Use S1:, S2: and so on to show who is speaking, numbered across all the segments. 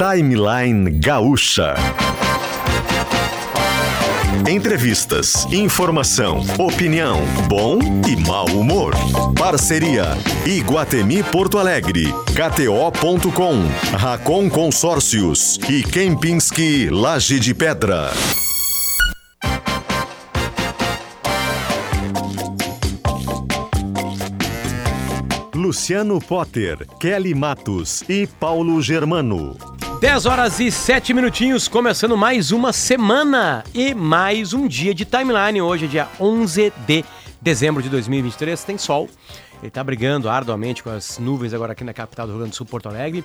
S1: Timeline Gaúcha. Entrevistas, informação, opinião, bom e mau humor. Parceria Iguatemi Porto Alegre, KTO.com, Racon Consórcios e Kempinski Laje de Pedra. Luciano Potter, Kelly Matos e Paulo Germano.
S2: 10 horas e 7 minutinhos, começando mais uma semana e mais um dia de timeline. Hoje é dia 11 de dezembro de 2023, tem sol. Ele está brigando arduamente com as nuvens agora aqui na capital do Rio Grande do Sul, Porto Alegre.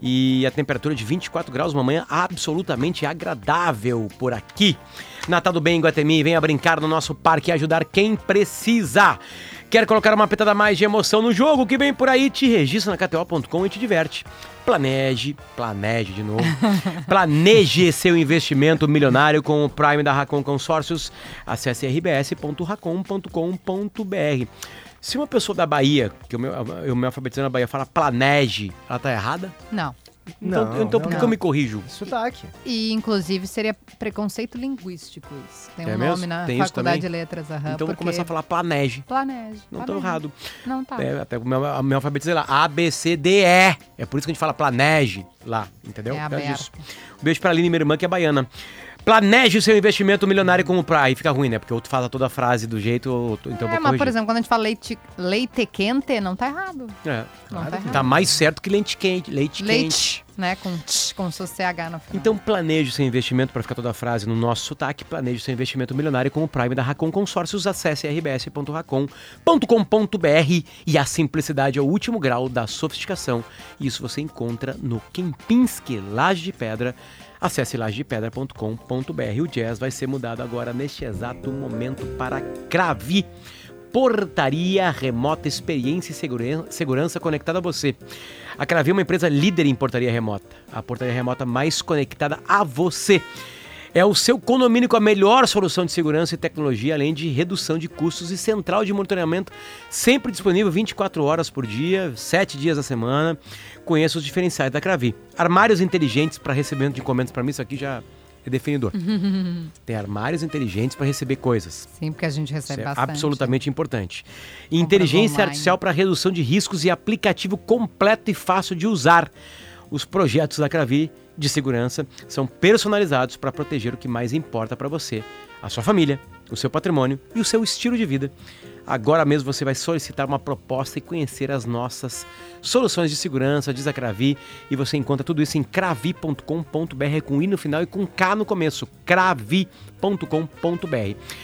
S2: E a temperatura de 24 graus, uma manhã absolutamente agradável por aqui. Natal do Bem, Guatemi, venha brincar no nosso parque e ajudar quem precisa. Quer colocar uma pitada mais de emoção no jogo que vem por aí? Te registra na KTO.com e te diverte. Planeje, planeje de novo. planeje seu investimento milionário com o Prime da Racon Consórcios. Acesse rbs.racon.com.br. Se uma pessoa da Bahia, que eu me, eu me alfabetizei na Bahia, fala planeje, ela tá errada?
S3: Não.
S2: Então,
S4: Não,
S2: então por que
S4: não,
S2: que eu me corrijo?
S4: Sotaque.
S3: E, inclusive, seria preconceito linguístico isso. Tem um
S2: É mesmo?
S3: nome na
S2: Tem
S3: Faculdade de Letras. Aham,
S2: então vou começar a falar planeje.
S3: Planeje.
S2: Não tô
S3: planeje.
S2: errado.
S3: Não tá.
S2: É, até o meu, a meu alfabetizei lá. A, B, C, D, E. É por isso que a gente fala planeje lá, entendeu?
S3: É aberto.
S2: Um beijo pra Aline, minha irmã, que é baiana. Planeje seu investimento milionário com o Prime. Aí fica ruim, né? Porque o outro fala toda a frase do jeito, outro- então
S3: é,
S2: vou
S3: mas, por
S2: corrigir.
S3: exemplo, quando a gente fala leite, leite quente, não tá errado.
S2: É.
S3: Não tá errado.
S2: Tá mais certo que leite quente. Leite, quente.
S3: Leite, né? Com, tch, com seu CH no final.
S2: Então planeje seu investimento, para ficar toda a frase no nosso sotaque, planeje seu investimento milionário com o Prime da Racon Consórcios, acesse rbs.racon.com.br e a simplicidade é o último grau da sofisticação. Isso você encontra no Kempinski Laje de Pedra. Acesse lajedepedra.com.br. O jazz vai ser mudado agora neste exato momento para Cravi. Portaria Remota Experiência e Seguran- Segurança conectada a você. A Cravi é uma empresa líder em portaria remota. A portaria remota mais conectada a você. É o seu condomínio com a melhor solução de segurança e tecnologia, além de redução de custos e central de monitoramento, sempre disponível 24 horas por dia, 7 dias da semana. Conheça os diferenciais da Cravi. Armários inteligentes para recebimento de encomendas. Para mim, isso aqui já é definidor. Tem armários inteligentes para receber coisas.
S3: Sim, porque a gente
S2: Isso
S3: recebe
S2: é
S3: bastante.
S2: absolutamente importante. Inteligência
S3: online.
S2: artificial para redução de riscos e aplicativo completo e fácil de usar. Os projetos da Cravi de segurança são personalizados para proteger o que mais importa para você, a sua família, o seu patrimônio e o seu estilo de vida. Agora mesmo você vai solicitar uma proposta e conhecer as nossas soluções de segurança, diz a Cravi, e você encontra tudo isso em cravi.com.br com i no final e com k no começo, cravi.com.br.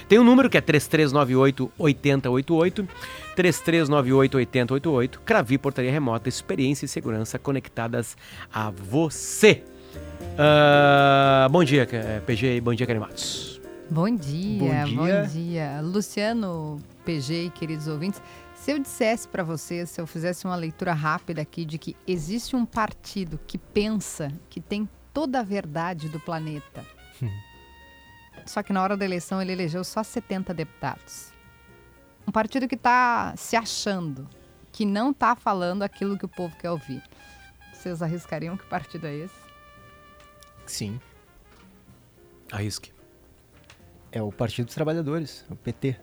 S2: Tem um número que é 3398 8088, 3398 8088, Cravi Portaria Remota, experiência e segurança conectadas a você. Ah, bom dia, PG, bom dia, Carimatos.
S3: Bom dia,
S4: Bom
S3: bom
S4: dia.
S3: dia. Luciano, PG e queridos ouvintes, se eu dissesse para vocês, se eu fizesse uma leitura rápida aqui de que existe um partido que pensa que tem toda a verdade do planeta, só que na hora da eleição ele elegeu só 70 deputados. Um partido que está se achando, que não está falando aquilo que o povo quer ouvir. Vocês arriscariam que partido é esse?
S4: Sim.
S2: Arrisque.
S4: É o Partido dos Trabalhadores, o PT.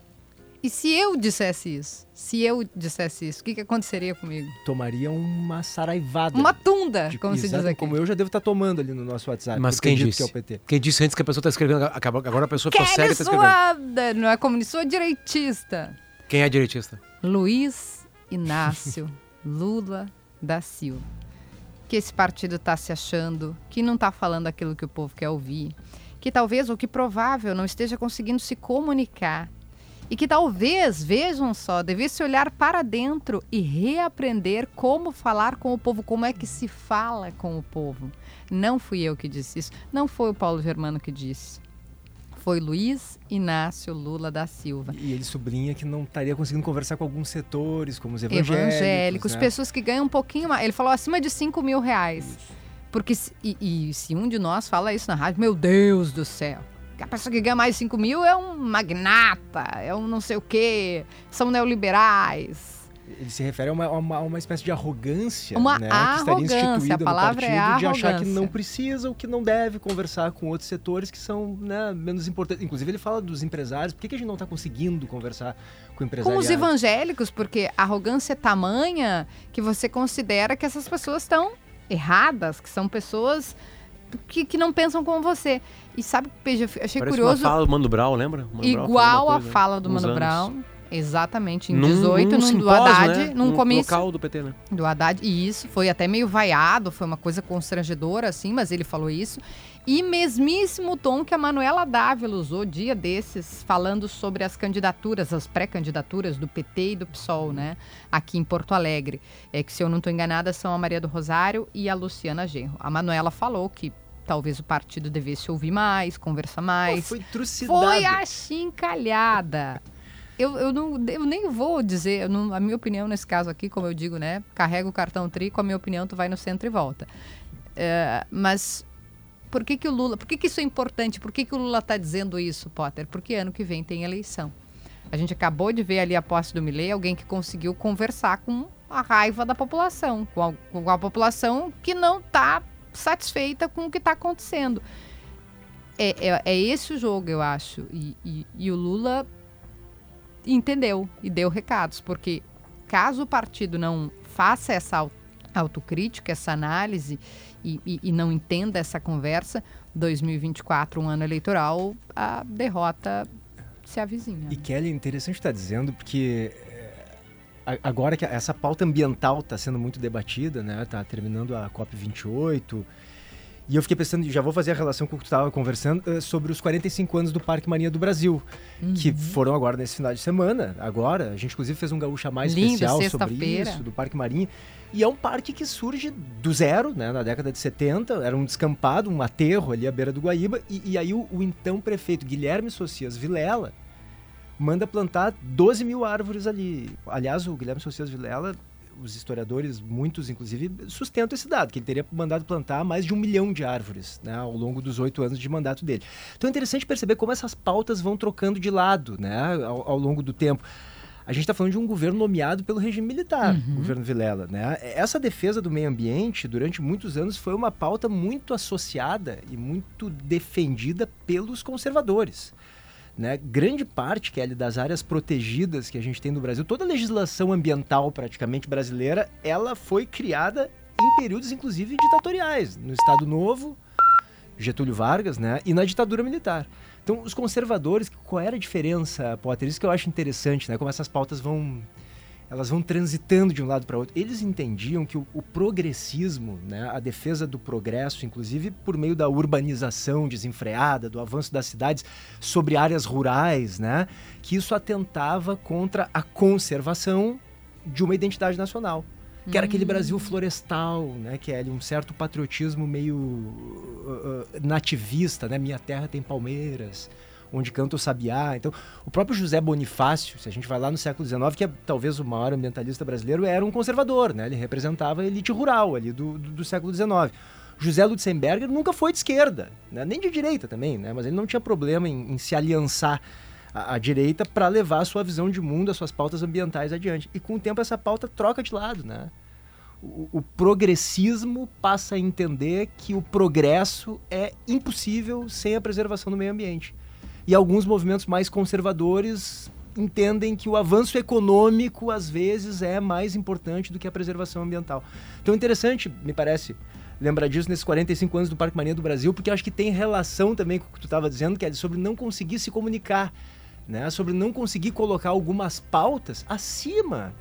S3: E se eu dissesse isso? Se eu dissesse isso, o que, que aconteceria comigo?
S4: Tomaria uma saraivada.
S3: Uma tunda,
S4: De-
S3: como se diz aqui.
S4: Como eu já devo estar tomando ali no nosso WhatsApp.
S2: Mas
S4: eu
S2: quem disse?
S4: que é o PT.
S2: Quem disse antes que a pessoa está escrevendo, agora a pessoa ficou cega e
S3: Kelly
S2: está escrevendo.
S3: Não é comunista, sou direitista.
S2: Quem é direitista?
S3: Luiz Inácio Lula da Silva. Que esse partido está se achando, que não está falando aquilo que o povo quer ouvir, que talvez, ou que provável, não esteja conseguindo se comunicar. E que talvez, vejam só, devesse olhar para dentro e reaprender como falar com o povo, como é que se fala com o povo. Não fui eu que disse isso, não foi o Paulo Germano que disse. Foi Luiz Inácio Lula da Silva.
S4: E ele sublinha que não estaria conseguindo conversar com alguns setores, como os evangélicos.
S3: evangélicos,
S4: né?
S3: pessoas que ganham um pouquinho mais. Ele falou acima de 5 mil reais. Porque, se- e, e se um de nós fala isso na rádio, meu Deus do céu. A pessoa que ganha mais de 5 mil é um magnata, é um não sei o quê, são neoliberais.
S4: Ele se refere a uma, a uma, a uma espécie de arrogância,
S3: Uma
S4: né, que estaria
S3: arrogância,
S4: instituída
S3: a palavra
S4: no
S3: é
S4: partido de achar que
S3: arrogância.
S4: não precisa ou que não deve conversar com outros setores que são né, menos importantes. Inclusive ele fala dos empresários. Por que, que a gente não está conseguindo conversar com o
S3: Com os evangélicos, porque a arrogância é tamanha que você considera que essas pessoas estão erradas, que são pessoas que, que não pensam como você. E sabe, Peja, eu achei
S2: Parece
S3: curioso.
S2: uma fala do Mano Brown, lembra? Mano Brown
S3: Igual
S2: uma
S3: a
S2: coisa,
S3: fala do Mano
S2: anos.
S3: Brown. Exatamente, em
S2: Num-
S3: 18,
S2: num
S3: num, do Haddad,
S2: né?
S3: num comício
S2: local do PT, né?
S3: do Haddad. E isso foi até meio vaiado, foi uma coisa constrangedora, assim, mas ele falou isso. E mesmíssimo tom que a Manuela Dávila usou dia desses, falando sobre as candidaturas, as pré-candidaturas do PT e do PSOL, né? Aqui em Porto Alegre. É que, se eu não estou enganada, são a Maria do Rosário e a Luciana Genro. A Manuela falou que talvez o partido devesse ouvir mais, conversar
S4: Pô,
S3: mais.
S4: foi trucidado.
S3: Foi achincalhada. Eu, eu, não, eu nem vou dizer, não- a minha opinião nesse caso aqui, como eu digo, né? Carrega o cartão tri, com a minha opinião, tu vai no centro e volta. É, mas por que, que o Lula. Por que, que isso é importante? Por que, que o Lula está dizendo isso, Potter? Porque ano que vem tem eleição. A gente acabou de ver ali a posse do Milley, alguém que conseguiu conversar com a raiva da população, com a, com a população que não está satisfeita com o que está acontecendo. É, é, é esse o jogo, eu acho. E, e- e o Lula entendeu e deu recados, porque caso o partido não faça essa au- autocrítica, essa análise e, e- não entenda essa conversa, 2024, um ano eleitoral, a derrota se avizinha.
S4: E Kelly, interessante estar dizendo, porque é, agora que essa pauta ambiental está sendo muito debatida, né? Tá terminando a COP28. E eu fiquei pensando, já vou fazer a relação com o que tu estava conversando, eh, sobre os 45 anos do Parque Marinha do Brasil, que
S3: Uhum.
S4: foram agora nesse final de semana. Agora, a gente inclusive fez um gaúcha mais
S3: Lindo,
S4: especial sobre isso, do Parque Marinha. E é um parque que surge do zero, né, na década de 70, era um descampado, um aterro ali à beira do Guaíba, e, e aí o, o então prefeito Guilherme Socias Vilela manda plantar 12 mil árvores ali. Aliás, o Guilherme Socias Vilela, os historiadores, muitos inclusive, sustentam esse dado, que ele teria mandado plantar mais de um milhão de árvores né, ao longo dos oito anos de mandato dele. Então é interessante perceber como essas pautas vão trocando de lado né, ao, ao longo do tempo. A gente está falando de um governo nomeado pelo regime militar, o governo Vilela. Né? Essa defesa do meio ambiente, durante muitos anos, foi uma pauta muito associada e muito defendida pelos conservadores. Né? Grande parte, Kelly, das áreas protegidas que a gente tem no Brasil, toda a legislação ambiental praticamente brasileira, ela foi criada em períodos, inclusive, ditatoriais. No Estado Novo, Getúlio Vargas, né? E na ditadura militar. Então, os conservadores, qual era a diferença, Potter? Isso que eu acho interessante, né? Como essas pautas vão elas vão transitando de um lado para outro. Eles entendiam que o, o progressismo, né, a defesa do progresso, inclusive por meio da urbanização desenfreada, do avanço das cidades sobre áreas rurais, né, que isso atentava contra a conservação de uma identidade nacional. Que era aquele Brasil florestal, né, que é um certo patriotismo meio uh, uh, nativista, né? Minha terra tem palmeiras, onde canta o sabiá. Então, o próprio José Bonifácio, se a gente vai lá no século XIX, que é talvez o maior ambientalista brasileiro, era um conservador, né? Ele representava a elite rural ali do, do, do século XIX. José Lutzenberger nunca foi de esquerda, né? nem de direita também, né? mas ele não tinha problema em, em se aliançar à, à direita para levar a sua visão de mundo, as suas pautas ambientais adiante. E com o tempo essa pauta troca de lado, né? O, o progressismo passa a entender que o progresso é impossível sem a preservação do meio ambiente. E alguns movimentos mais conservadores entendem que o avanço econômico, às vezes, é mais importante do que a preservação ambiental. Então interessante, me parece, lembrar disso nesses 45 anos do Parque Marinha do Brasil, porque acho que tem relação também com o que tu estava dizendo, que é sobre não conseguir se comunicar, né? sobre não conseguir colocar algumas pautas acima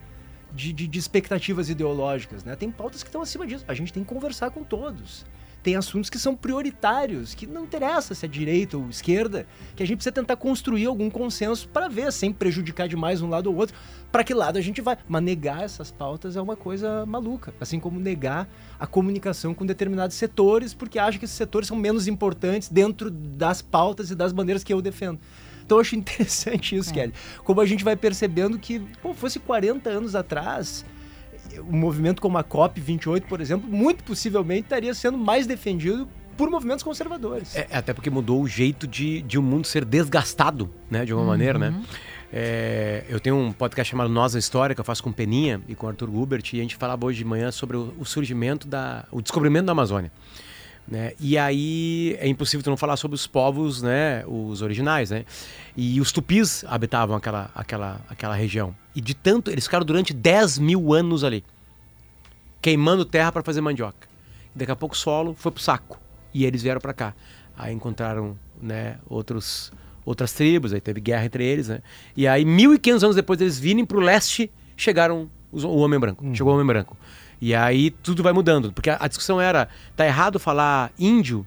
S4: de, de, de expectativas ideológicas. Né? Tem pautas que estão acima disso. A gente tem que conversar com todos tem assuntos que são prioritários, que não interessa se é direita ou esquerda, que a gente precisa tentar construir algum consenso para ver, sem prejudicar demais um lado ou outro, para que lado a gente vai. Mas negar essas pautas é uma coisa maluca, assim como negar a comunicação com determinados setores, porque acha que esses setores são menos importantes dentro das pautas e das bandeiras que eu defendo. Então eu acho interessante isso, é. Kelly. Como a gente vai percebendo que, pô, fosse 40 anos atrás, um movimento como a COP28, por exemplo, muito possivelmente estaria sendo mais defendido por movimentos conservadores.
S2: É, até porque mudou o jeito de, de o um mundo ser desgastado, né, de alguma uhum. maneira, né? É, eu tenho um podcast chamado Nós a História, que eu faço com Peninha e com Arthur Gubert, e a gente falava hoje de manhã sobre o, o surgimento da. o descobrimento da Amazônia. Né? E aí é impossível tu não falar sobre os povos, né, os originais, né? E os tupis habitavam aquela, aquela, aquela região. E de tanto, eles ficaram durante 10 mil anos ali, queimando terra para fazer mandioca. E daqui a pouco o solo foi pro saco. E eles vieram para cá. Aí encontraram, né, outros, outras tribos, aí teve guerra entre eles, né? E aí, 1.500 anos depois deles virem pro leste, chegaram os, o homem branco. Chegou o homem branco. E aí tudo vai mudando. Porque a, a discussão era: tá errado falar índio?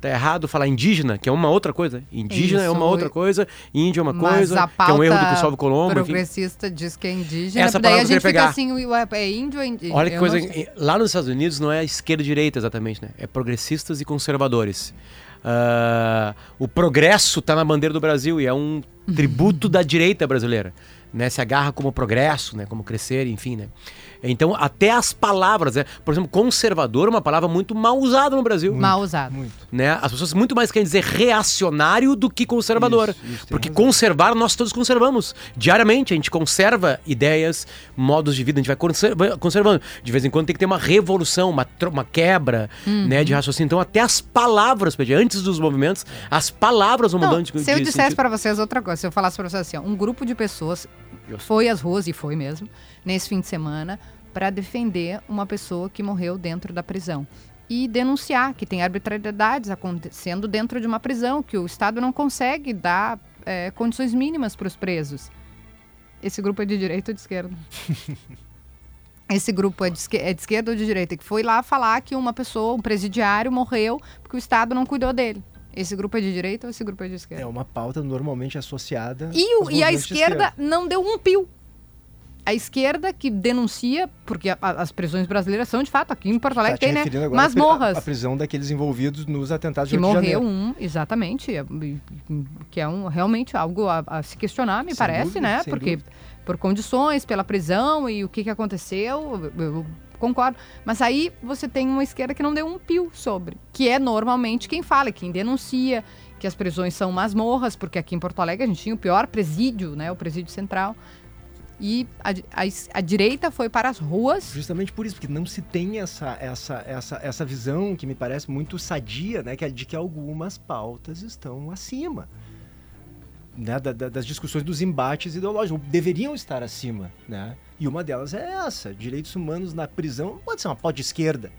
S2: Tá errado falar indígena, que é uma outra coisa. Indígena é
S3: Isso,
S2: uma outra coisa, índio é uma coisa, que é um erro do Cristóvão Colombo. enfim.
S3: progressista diz que é indígena,
S2: Essa
S3: daí a gente fica assim, é índio ou indígena?
S2: Olha que
S3: Eu
S2: coisa.
S3: não.
S2: Lá nos Estados Unidos não é esquerda e direita exatamente, né? É progressistas e conservadores. Ah, o progresso está na bandeira do Brasil e é um tributo da direita brasileira. Né? Se agarra como progresso, né? como crescer, enfim. Né? Então, até as palavras, né? por exemplo, conservador é uma palavra muito mal usada no Brasil.
S3: Mal usado.
S4: Muito.
S2: Né? As pessoas muito mais querem dizer reacionário do que conservador.
S4: Isso, isso,
S2: Porque
S4: razão.
S2: conservar, nós todos conservamos. Diariamente, a gente conserva ideias, modos de vida, a gente vai conserva- conservando. De vez em quando tem que ter uma revolução, uma, uma quebra né, de raciocínio. Então, até as palavras, antes dos movimentos, as palavras vão
S3: Não,
S2: mudando de,
S3: se eu
S2: de
S3: dissesse para vocês outra coisa, se eu falasse para vocês assim, ó, um grupo de pessoas foi às ruas, e foi mesmo, nesse fim de semana, para defender uma pessoa que morreu dentro da prisão. E denunciar que tem arbitrariedades acontecendo dentro de uma prisão, que o Estado não consegue dar é, condições mínimas para os presos. Esse grupo é de direita ou de esquerda? Esse grupo é de, é de esquerda ou de direita? Que foi lá falar que uma pessoa, um presidiário, morreu porque o Estado não cuidou dele. Esse grupo é de direita ou esse grupo é de esquerda?
S4: É uma pauta normalmente associada.
S3: E, o- e a
S4: de
S3: esquerda não deu um pio. A esquerda que denuncia, porque a- a- as prisões brasileiras são, de fato, aqui em Porto
S4: Tá
S3: Alegre
S4: te
S3: tem, né?
S4: pri-
S3: Masmorras.
S4: A, a prisão daqueles envolvidos nos atentados
S3: que
S4: de 8 de
S3: morreu
S4: janeiro.
S3: um, exatamente. Que é um, realmente algo a, se questionar, me
S4: Sem
S3: parece,
S4: dúvida,
S3: né? Porque
S4: dúvida.
S3: por condições, pela prisão e o que, que aconteceu, eu, eu concordo. Mas aí você tem uma esquerda que não deu um pio sobre, que é normalmente quem fala, quem denuncia que as prisões são masmorras, porque aqui em Porto Alegre a gente tinha o pior presídio, né? O presídio central. E a, a a direita foi para as ruas.
S4: Justamente por isso, porque não se tem essa, essa, essa, essa visão que me parece muito sadia, né? Que é de que algumas pautas estão acima. Né, da- da- das discussões dos embates ideológicos, deveriam estar acima, né? E uma delas é essa, direitos humanos na prisão não pode ser uma pauta de esquerda.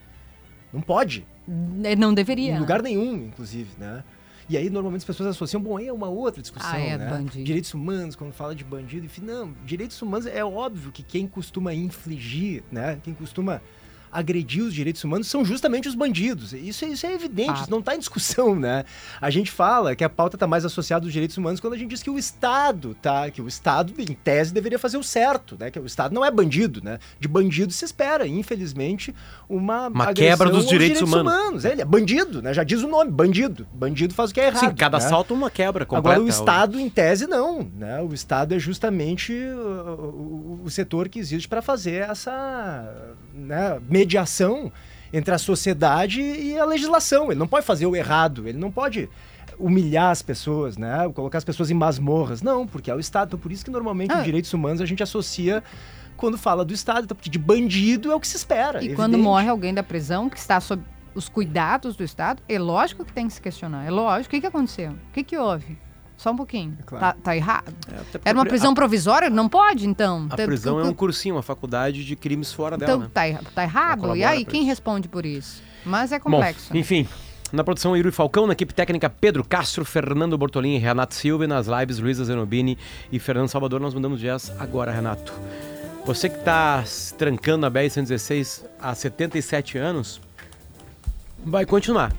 S4: Não pode.
S3: né, Não deveria.
S4: Em lugar nenhum, inclusive, né? E aí, normalmente, as pessoas associam, bom, aí é uma outra discussão,
S3: Ah, é,
S4: né?
S3: bandido.
S4: Direitos humanos, quando fala de bandido, enfim, não, direitos humanos é óbvio que quem costuma infligir, né? Quem costuma agredir os direitos humanos são justamente os bandidos. Isso, é- isso é evidente,
S3: Fato.
S4: isso não está em discussão, né? A gente fala que a pauta está mais associada aos direitos humanos quando a gente diz que o Estado, tá? Que o Estado, em tese, deveria fazer o certo, né? Que o Estado não é bandido, né? De bandido se espera, infelizmente, uma
S2: Uma quebra dos
S4: aos
S2: direitos humanos.
S4: É, Ele é bandido, né? Já diz o nome, bandido. Bandido faz o que é errado.
S2: Sim, cada
S4: né?
S2: assalto é uma quebra completa.
S4: Agora, o Estado, em tese, não. Né? O Estado é justamente uh, o, o setor que existe para fazer essa né, mediação entre a sociedade e a legislação. Ele não pode fazer o errado, ele não pode humilhar as pessoas, né? colocar as pessoas em masmorras. Não, porque é o Estado. Então, por isso que normalmente
S3: Ah.
S4: os direitos humanos a gente associa quando fala do Estado. Então, porque de bandido é o que se espera.
S3: E quando
S4: evidente.
S3: morre alguém da prisão que está sob os cuidados do Estado, é lógico que tem que se questionar. É lógico. O que, que aconteceu? O que, que houve? Só um pouquinho.
S4: É claro.
S3: Tá, tá errado?
S2: É,
S3: Era uma
S2: a-
S3: prisão provisória? Não pode, então?
S2: A
S3: Tá-
S2: prisão é
S3: tu-
S2: um cursinho, uma faculdade de crimes fora
S3: Então
S2: dela, né?
S3: tá, tá errado? E aí, quem
S2: isso.
S3: responde por isso? Mas é
S2: Bom,
S3: complexo.
S2: enfim, na produção Yuri Falcão, na equipe técnica Pedro Castro, Fernando Bortolini, Renato Silva e nas lives Luísa Zenobini e Fernando Salvador. Nós mudamos de jazz agora, Renato. Você que está trancando na BR-116 há 77 anos, vai continuar,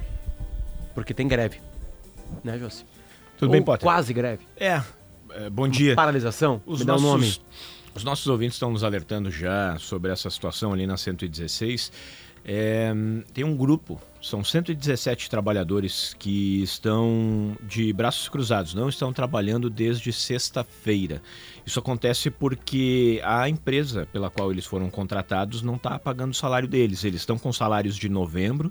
S2: porque tem greve, né, José?
S5: Tudo
S2: Ou
S5: bem, Potter?
S2: quase greve.
S5: É, é, bom dia.
S2: Paralisação?
S5: Os
S2: Me dá o
S5: nossos,
S2: nome.
S5: os nossos ouvintes estão nos alertando já sobre essa situação ali na 116. É, tem um grupo, são 117 trabalhadores que estão de braços cruzados, não estão trabalhando desde sexta-feira. Isso acontece porque a empresa pela qual eles foram contratados não está pagando o salário deles. Eles estão com salários de novembro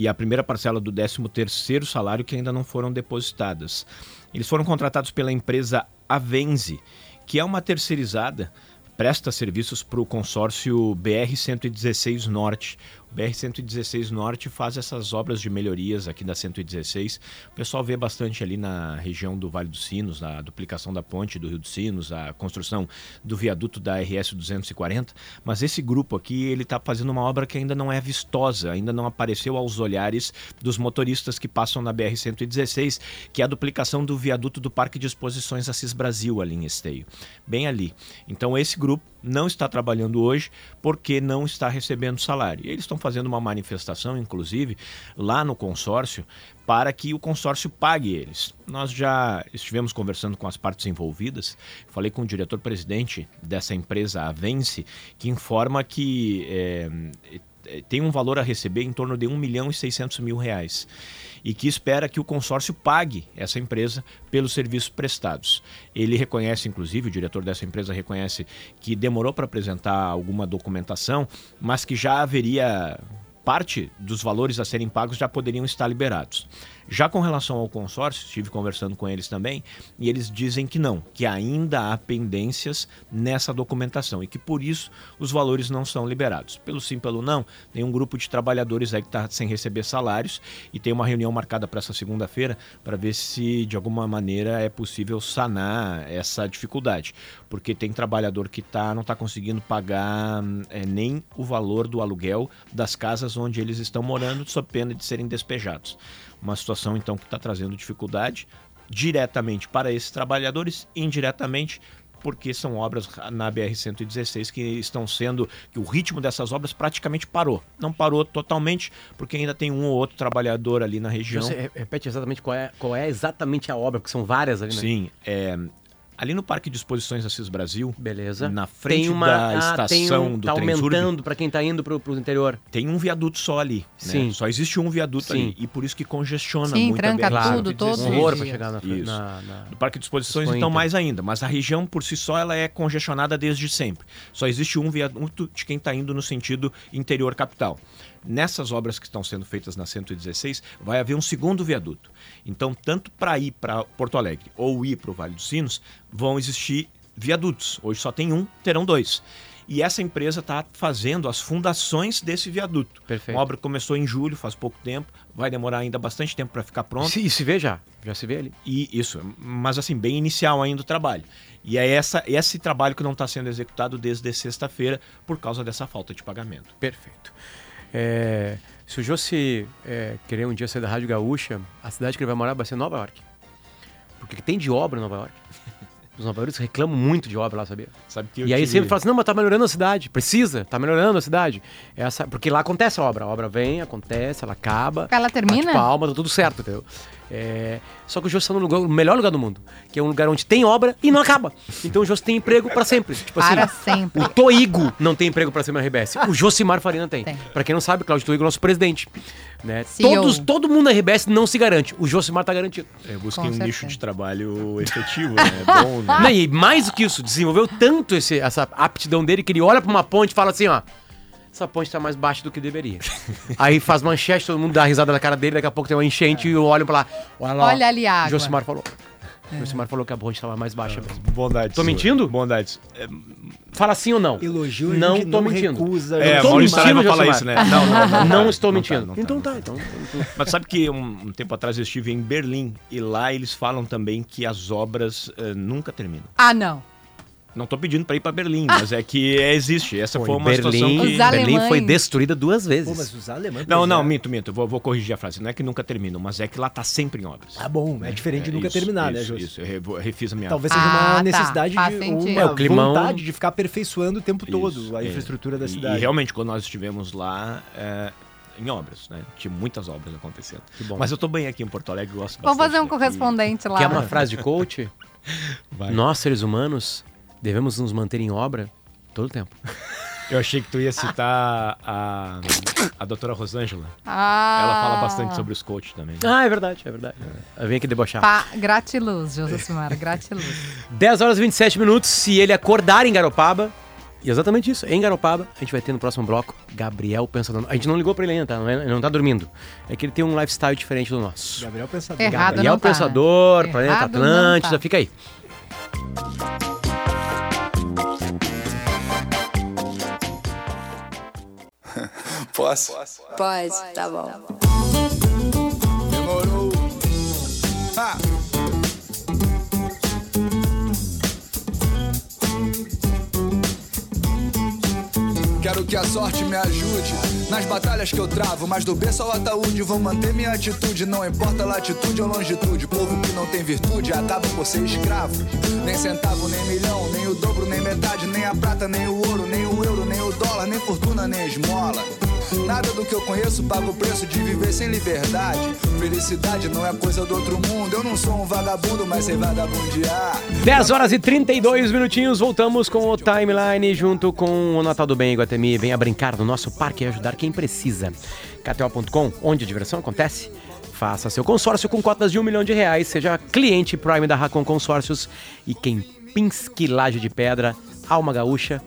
S5: e a primeira parcela do 13º salário que ainda não foram depositadas. Eles foram contratados pela empresa Avenze, que é uma terceirizada presta serviços para o consórcio BR-116 Norte. O BR-116 Norte faz essas obras de melhorias aqui da 116. O pessoal vê bastante ali na região do Vale dos Sinos, a duplicação da ponte do Rio dos Sinos, a construção do viaduto da RS 240. Mas esse grupo aqui, ele está fazendo uma obra que ainda não é vistosa, ainda não apareceu aos olhares dos motoristas que passam na BR-116, que é a duplicação do viaduto do Parque de Exposições Assis Brasil, ali em Esteio. Bem ali. Então esse grupo não está trabalhando hoje porque não está recebendo salário. E eles estão fazendo uma manifestação, inclusive, lá no consórcio, para que o consórcio pague eles. Nós já estivemos conversando com as partes envolvidas, falei com o diretor-presidente dessa empresa, a Vence, que informa que é, tem um valor a receber em torno de 1 milhão e 600 mil reais e que espera que o consórcio pague essa empresa pelos serviços prestados. Ele reconhece, inclusive, o diretor dessa empresa reconhece que demorou para apresentar alguma documentação, mas que já haveria parte dos valores a serem pagos já poderiam estar liberados. Já com relação ao consórcio, estive conversando com eles também, e eles dizem que não, que ainda há pendências nessa documentação e que por isso os valores não são liberados. Pelo sim, pelo não, tem um grupo de trabalhadores aí que está sem receber salários e tem uma reunião marcada para essa segunda-feira para ver se de alguma maneira é possível sanar essa dificuldade, porque tem trabalhador que tá, não está conseguindo pagar é, nem o valor do aluguel das casas onde eles estão morando, sob pena de serem despejados. Uma situação então que está trazendo dificuldade diretamente para esses trabalhadores, indiretamente porque são obras na BR-116 que estão sendo, que o ritmo dessas obras praticamente parou. Não parou totalmente, porque ainda tem um ou outro trabalhador ali na região.
S2: Você repete exatamente qual é, qual é exatamente a obra, porque são várias ali, né?
S5: Sim, é, ali no Parque de Exposições Assis Brasil,
S2: Beleza.
S5: na frente
S2: tem uma,
S5: da
S2: ah,
S5: estação
S2: tem um,
S5: do
S2: tá
S5: trem
S2: aumentando para quem tá indo pro, pro interior.
S5: tem um viaduto só ali. né?
S2: Sim.
S5: Só existe um viaduto
S2: Sim.
S5: ali. E por isso que congestiona
S3: Sim,
S5: muito
S3: tranca
S5: a BR-116.
S3: tudo, todos
S2: um horror para chegar na,
S5: Isso.
S2: na, na-
S5: Do Parque de Exposições,
S2: Expo
S5: então,
S2: Inter.
S5: mais ainda. Mas a região, por si só, ela é congestionada desde sempre. Só existe um viaduto de quem está indo no sentido interior capital. Nessas obras que estão sendo feitas na 116, vai haver um segundo viaduto. Então, tanto para ir para Porto Alegre ou ir para o Vale dos Sinos, vão existir viadutos. Hoje só tem um, terão dois. E essa empresa está fazendo as fundações desse viaduto.
S2: Perfeito.
S5: Uma obra que começou em julho, faz pouco tempo, vai demorar ainda bastante tempo para ficar pronta.
S2: Se, se vê já, já se vê ali.
S5: E isso, mas assim, bem inicial ainda o trabalho. E é essa, esse trabalho que não está sendo executado desde sexta-feira por causa dessa falta de pagamento.
S2: Perfeito. É, se o Jossi é, querer um dia sair da Rádio Gaúcha, a cidade que ele vai morar vai ser Nova York. Porque tem de obra em Nova York. Os Nova York reclamam muito de obra lá, sabia?
S5: Sabe que eu
S2: E aí
S5: tive-
S2: sempre fala assim, não, mas tá melhorando a cidade. Precisa, tá melhorando a cidade. Essa, porque lá acontece a obra. A obra vem, acontece, ela acaba.
S3: Ela termina?
S2: Palma, tá tudo certo, entendeu? É, só que o Jô está no, lugar, no melhor lugar do mundo, que é um lugar onde tem obra e não acaba. Então o Jô tem emprego pra sempre. Tipo
S3: Para
S2: assim,
S3: sempre.
S2: o Toigo não tem emprego pra sempre na RBS. O Josimar Farina tem.
S3: Tem.
S2: Pra quem não sabe, Cláudio Toigo é nosso presidente. Né? Todos, todo mundo na RBS não se garante. O Josimar tá garantido.
S5: Eu busquei
S3: Com
S5: um nicho de trabalho efetivo, né? Bom, né?
S2: Não, e mais do que isso, desenvolveu tanto esse- essa aptidão dele que ele olha pra uma ponte e fala assim, ó. Essa ponte tá mais baixa do que deveria. Aí faz manchete, todo mundo dá risada na cara dele, daqui a pouco tem uma enchente e eu olho pra lá. Olha lá.
S3: Olha ali a água.
S2: Josimar falou. Josimar falou que a ponte tava mais baixa mesmo.
S5: Bondade.
S2: Tô
S5: sua.
S2: mentindo?
S5: Bondade. É,
S2: Fala sim ou não?
S4: Elogio
S2: Não
S4: gente
S2: tô
S4: não
S2: mentindo.
S4: recusa.
S2: Eu
S5: É,
S2: tô
S5: Maurício
S2: mentindo,
S5: fala isso, né? Não, não, não.
S2: Não
S5: tá,
S2: estou
S5: tá,
S2: mentindo.
S5: não tá,
S2: então
S5: não
S2: tá,
S5: tá.
S2: então.
S5: Mas sabe que um, um tempo atrás eu estive em Berlim e lá eles falam também que as obras eh, nunca terminam.
S3: Ah, não.
S5: Não tô pedindo para ir para Berlim, mas é que é, existe. Essa foi uma
S2: Berlim,
S5: situação que...
S2: Berlim foi destruída duas vezes.
S4: Pô, mas os alemães...
S5: Não, não, minto, minto. Vou, vou corrigir a frase. Não é que nunca terminam, mas é que lá tá sempre em obras.
S4: Ah, bom, é diferente de nunca
S5: isso,
S4: terminar, né,
S5: isso,
S4: Júlio?
S5: Isso, eu re- vou- refiz a minha...
S4: Talvez seja
S3: Ah,
S4: uma
S3: tá.
S4: necessidade de uma
S2: É, o climão-
S4: vontade de ficar aperfeiçoando o tempo todo
S5: Isso,
S4: a
S5: é.
S4: infraestrutura da
S5: E-
S4: cidade.
S5: E realmente, quando nós estivemos lá, é, em obras, né? Tinha muitas obras acontecendo.
S2: Que bom.
S5: Mas eu tô bem aqui em Porto Alegre, gosto
S3: Vamos
S5: bastante
S3: fazer um
S5: daqui.
S3: correspondente lá.
S2: Quer uma frase de coach?
S5: Vai.
S2: Nós, seres humanos, devemos nos manter em obra todo o tempo.
S5: Eu achei que tu ia citar a, a doutora Rosângela.
S3: Ah.
S5: Ela fala bastante sobre os coaches também.
S2: Ah, é verdade, é verdade. Eu vim aqui debochar.
S3: Pa... Gratiluz, Josimar, gratiluz.
S2: 10 horas e 27 minutos. Se ele acordar em Garopaba, exatamente isso. Em Garopaba, a gente vai ter no próximo bloco Gabriel Pensador. A gente não ligou pra ele ainda, tá? É- Ele não tá dormindo. É que ele tem um lifestyle diferente do nosso.
S4: Gabriel Pensador.
S3: Errado
S2: Gabriel
S3: não tá, né?
S2: Pensador, Planeta
S3: Errado não
S2: Atlântida,
S3: tá.
S2: fica aí.
S6: Posso?
S7: Pode, tá bom.
S6: Demorou. Ah. Quero que a sorte me ajude nas batalhas que eu travo. Mas do berço ao ataúde vou manter minha atitude. Não importa latitude ou longitude. Povo que não tem virtude acaba por ser escravo. Nem centavo, nem milhão, nem o dobro, nem metade, nem a prata, nem o ouro, nem o euro, nem o dólar, nem fortuna, nem esmola. Nada do que eu conheço paga o preço de viver sem liberdade. Felicidade não é coisa do outro mundo. Eu não sou um vagabundo, mas sei vagabundear.
S2: 10 horas e 32 minutinhos, voltamos com o Timeline junto com o Natal do Bem Iguatemi. Venha brincar no nosso parque e ajudar quem precisa. KTO.com, onde a diversão acontece. Faça seu consórcio com cotas de um milhão de reais. Seja cliente Prime da Racon Consórcios e quem Pinsque Laje de Pedra, Alma Gaúcha,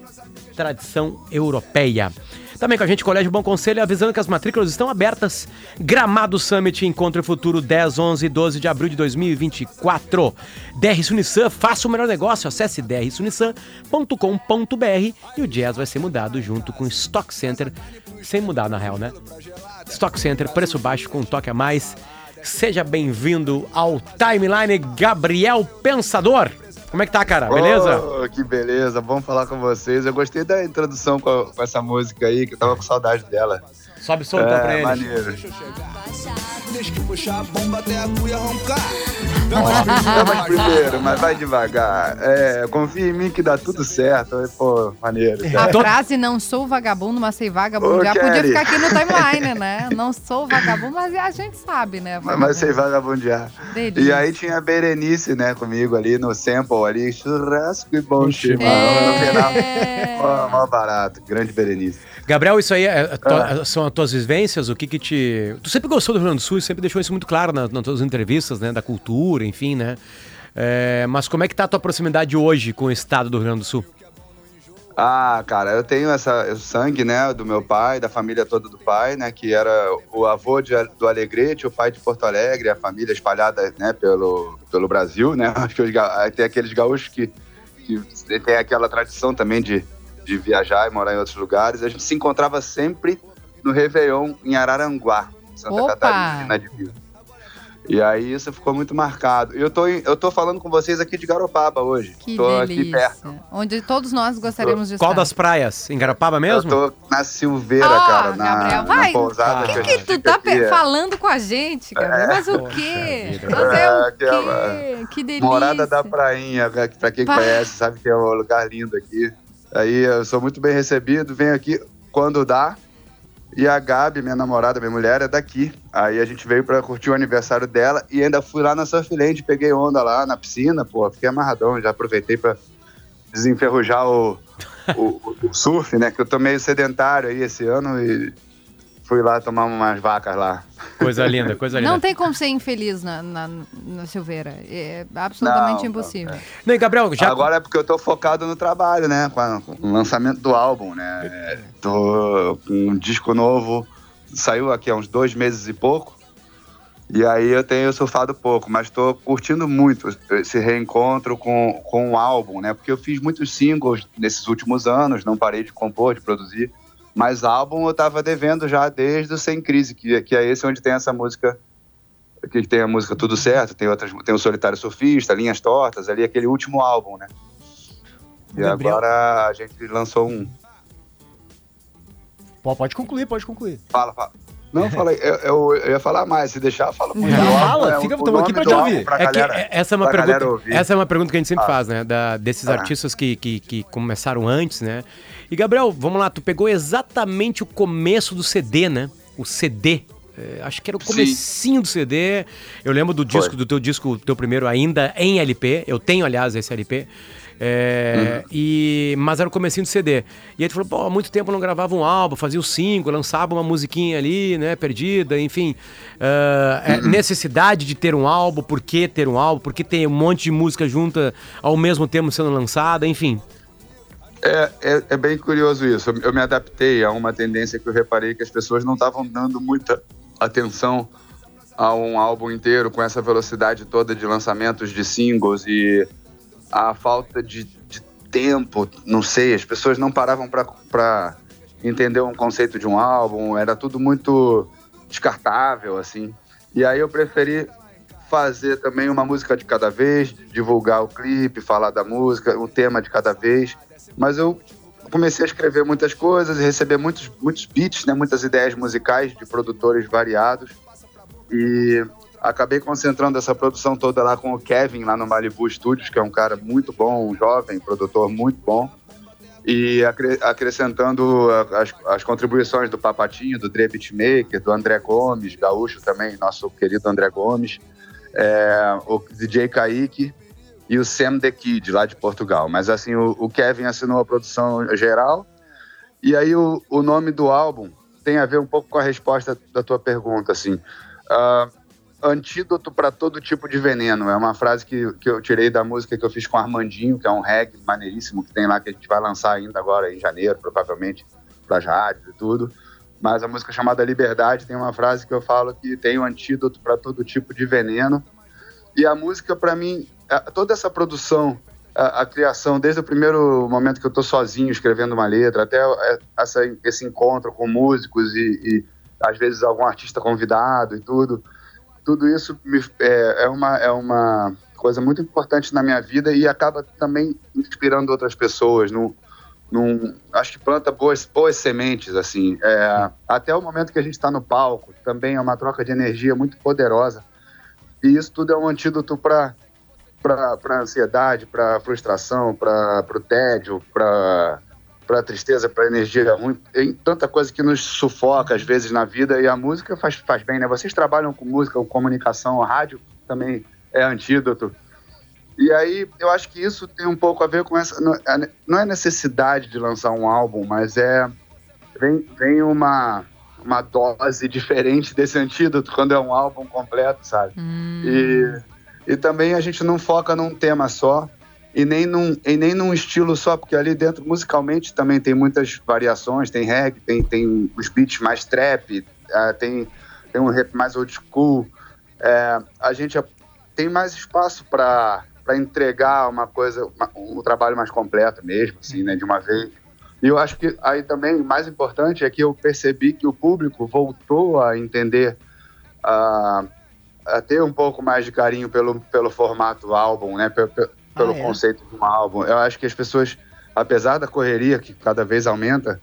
S2: tradição europeia. Também com a gente, Colégio Bom Conselho, avisando que as matrículas estão abertas. Gramado Summit, Encontro Futuro, 10, 11 e 12 de abril de 2024. DR Sunissan, faça o melhor negócio. Acesse drsunissan.com.br e o Jazz vai ser mudado junto com Stock Center, sem mudar na real, né? Stock Center, preço baixo com um toque a mais. Seja bem-vindo ao Timeline Gabriel Pensador. Como é que tá, cara? Beleza?
S8: Oh, que beleza, bom falar com vocês. Eu gostei da introdução com, a- com essa música aí, que eu tava com saudade dela.
S2: Sobe som então pra
S8: É,
S2: ele.
S8: maneiro.
S6: Deixa eu chegar. Deixa que puxar a bomba até a cuia roncar.
S8: Vamos primeiro, mas vai devagar. É, confia em mim que dá tudo certo. Pô, maneiro.
S3: A
S8: cara.
S3: frase não sou vagabundo, mas sei vagabundo
S8: Ô,
S3: já podia
S8: Kelly.
S3: ficar aqui no timeline, né? Não sou vagabundo, mas a gente sabe, né?
S8: Mas, mas sei vagabundear.
S3: Delícia.
S8: E aí tinha a Berenice, né, comigo ali no sample ali, churrasco e bom chimarrão no final.
S3: É.
S8: Mó barato, grande Berenice.
S2: Gabriel, isso aí é- é
S8: Ah.
S2: são as tuas vivências? O que que te. Tu sempre gostou do Rio Grande do Sul e sempre deixou isso muito claro na- nas tuas entrevistas, né? Da cultura, enfim, né? É, mas como é que tá a tua proximidade hoje com o estado do Rio Grande do Sul?
S8: Ah, cara, eu tenho essa o sangue, né, do meu pai, da família toda do pai, né, que era o avô de, do Alegrete, o pai de Porto Alegre, a família espalhada, né, pelo, pelo Brasil, né, acho que os, tem aqueles gaúchos que, que tem aquela tradição também de, de viajar e morar em outros lugares. A gente se encontrava sempre no Réveillon em Araranguá, Santa
S3: Opa!
S8: Catarina, na divisa. E aí isso ficou muito marcado. E eu tô, eu tô falando com vocês aqui de Garopaba hoje.
S3: Que
S8: tô aqui perto.
S3: delícia. Onde todos nós gostaríamos de
S2: Qual
S3: estar.
S2: das praias? Em Garopaba mesmo?
S8: Eu tô na Silveira,
S3: Ah,
S8: cara, na,
S3: Gabriel,
S8: na
S3: vai.
S8: pousada.
S3: O que, que tu tá
S8: aqui, é.
S3: falando com a gente, Gabriel? Mas o quê? Mas é
S8: É,
S3: o
S8: aquela
S3: quê? Que delícia.
S8: Morada da Prainha, pra- quem conhece, sabe que é um lugar lindo aqui. Aí eu sou muito bem recebido, venho aqui quando dá. E a Gabi, minha namorada, minha mulher, é daqui. Aí a gente veio pra curtir o aniversário dela e ainda fui lá na Surfland, peguei onda lá na piscina, pô, fiquei amarradão, já aproveitei pra desenferrujar o, o, o surf, né? Que eu tô meio sedentário aí esse ano e fui lá tomar umas vacas lá.
S2: Coisa linda, coisa linda.
S3: Não tem como ser infeliz na, na, na Silveira. É absolutamente
S8: Não, não,
S3: impossível.
S2: Não, e Gabriel, já.
S8: Agora é porque eu tô focado no trabalho, né? Com, a- com o lançamento do álbum, né? É, Tô com um disco novo, saiu aqui há uns dois meses e pouco. E aí eu tenho surfado pouco, mas tô curtindo muito esse reencontro com, com o álbum, né? Porque eu fiz muitos singles nesses últimos anos, não parei de compor, de produzir. Mas álbum eu tava devendo já desde o Sem Crise, que, que é esse onde tem essa música que tem a música Tudo Certo, tem outras, tem o Solitário Surfista, Linhas Tortas, ali aquele último álbum, né? E
S2: Gabriel.
S8: agora a gente lançou um.
S4: Pô, pode concluir, pode concluir.
S8: Fala, fala. Não, fala aí. Eu, eu, eu ia falar mais, se deixar, fala.
S4: Não, fala, fica- tamo aqui pra te ouvir.
S8: Pra
S2: É
S8: galera,
S2: é- essa é uma pergunta.
S8: ouvir.
S2: Essa é uma pergunta que a gente sempre
S8: Ah.
S2: faz, né? Da, desses
S8: Ah.
S2: artistas que, que, que começaram antes, né? E Gabriel, vamos lá, tu pegou exatamente o começo do CD, né? O CD. É, acho que era o
S8: Sim.
S2: comecinho do CD. Eu lembro do disco,
S8: Foi.
S2: do teu disco, teu primeiro ainda em LP. Eu tenho, aliás, esse LP. É,
S8: Uhum.
S2: e, mas era o comecinho do CD. E aí tu falou, pô, há muito tempo eu não gravava um álbum, fazia o single, lançava uma musiquinha ali, né, perdida, enfim. Ah, é,
S8: Uhum.
S2: necessidade de ter um álbum, por que ter um álbum, por que tem um monte de música junta ao mesmo tempo sendo lançada, enfim.
S8: É, é, é, bem curioso isso. Eu, eu me adaptei a uma tendência que eu reparei que as pessoas não estavam dando muita atenção a um álbum inteiro com essa velocidade toda de lançamentos de singles e a falta de, de tempo, não sei, as pessoas não paravam para entender um conceito de um álbum, era tudo muito descartável, assim. E aí eu preferi fazer também uma música de cada vez, divulgar o clipe, falar da música, o tema de cada vez. Mas eu comecei a escrever muitas coisas e receber muitos, muitos beats, né, muitas ideias musicais de produtores variados. E acabei concentrando essa produção toda lá com o Kevin, lá no Malibu Studios, que é um cara muito bom, um jovem, produtor muito bom. E acre acrescentando as, as, contribuições do Papatinho, do Dre Beatmaker, do André Gomes, gaúcho também, nosso querido André Gomes, é, o DJ Kaique e o Sam The Kid, lá de Portugal. Mas assim, o, o Kevin assinou a produção geral. E aí o, o, nome do álbum tem a ver um pouco com a resposta da tua pergunta, assim. Uh, antídoto para todo tipo de veneno. É uma frase que, que eu tirei da música que eu fiz com Armandinho, que é um reggae maneiríssimo que tem lá, que a gente vai lançar ainda agora em janeiro, provavelmente, para as rádios e tudo. Mas a música chamada Liberdade tem uma frase que eu falo que tem um antídoto para todo tipo de veneno. E a música, para mim, toda essa produção, a, a, criação, desde o primeiro momento que eu estou sozinho escrevendo uma letra, até essa, esse encontro com músicos e, e, às vezes algum artista convidado e tudo, tudo isso me, é, é, uma, é uma coisa muito importante na minha vida e acaba também inspirando outras pessoas. Num, num, acho que planta boas, boas sementes, assim. É, até o momento que a gente está no palco, também é uma troca de energia muito poderosa. E isso tudo é um antídoto para para ansiedade, para frustração, para o tédio, para para tristeza, para energia ruim, tem tanta coisa que nos sufoca às vezes na vida e a música faz, faz bem, né? Vocês trabalham com música, com comunicação, rádio também é antídoto. E aí eu acho que isso tem um pouco a ver com essa. Não é necessidade de lançar um álbum, mas é. Vem, vem uma, uma dose diferente desse antídoto quando é um álbum completo, sabe? Hum. E e também a gente não foca num tema só e nem num, e nem num estilo só, porque ali dentro, musicalmente, também tem muitas variações, tem reggae, tem, tem os beats mais trap, uh, tem, tem um rap mais old school. É, a gente tem mais espaço para entregar uma coisa, uma, um trabalho mais completo mesmo, assim, né, de uma vez. E eu acho que aí também, o mais importante é que eu percebi que o público voltou a entender uh, a ter um pouco mais de carinho pelo, pelo formato álbum, né? Pelo, pelo ah, é? conceito de um álbum. Eu acho que as pessoas, apesar da correria que cada vez aumenta,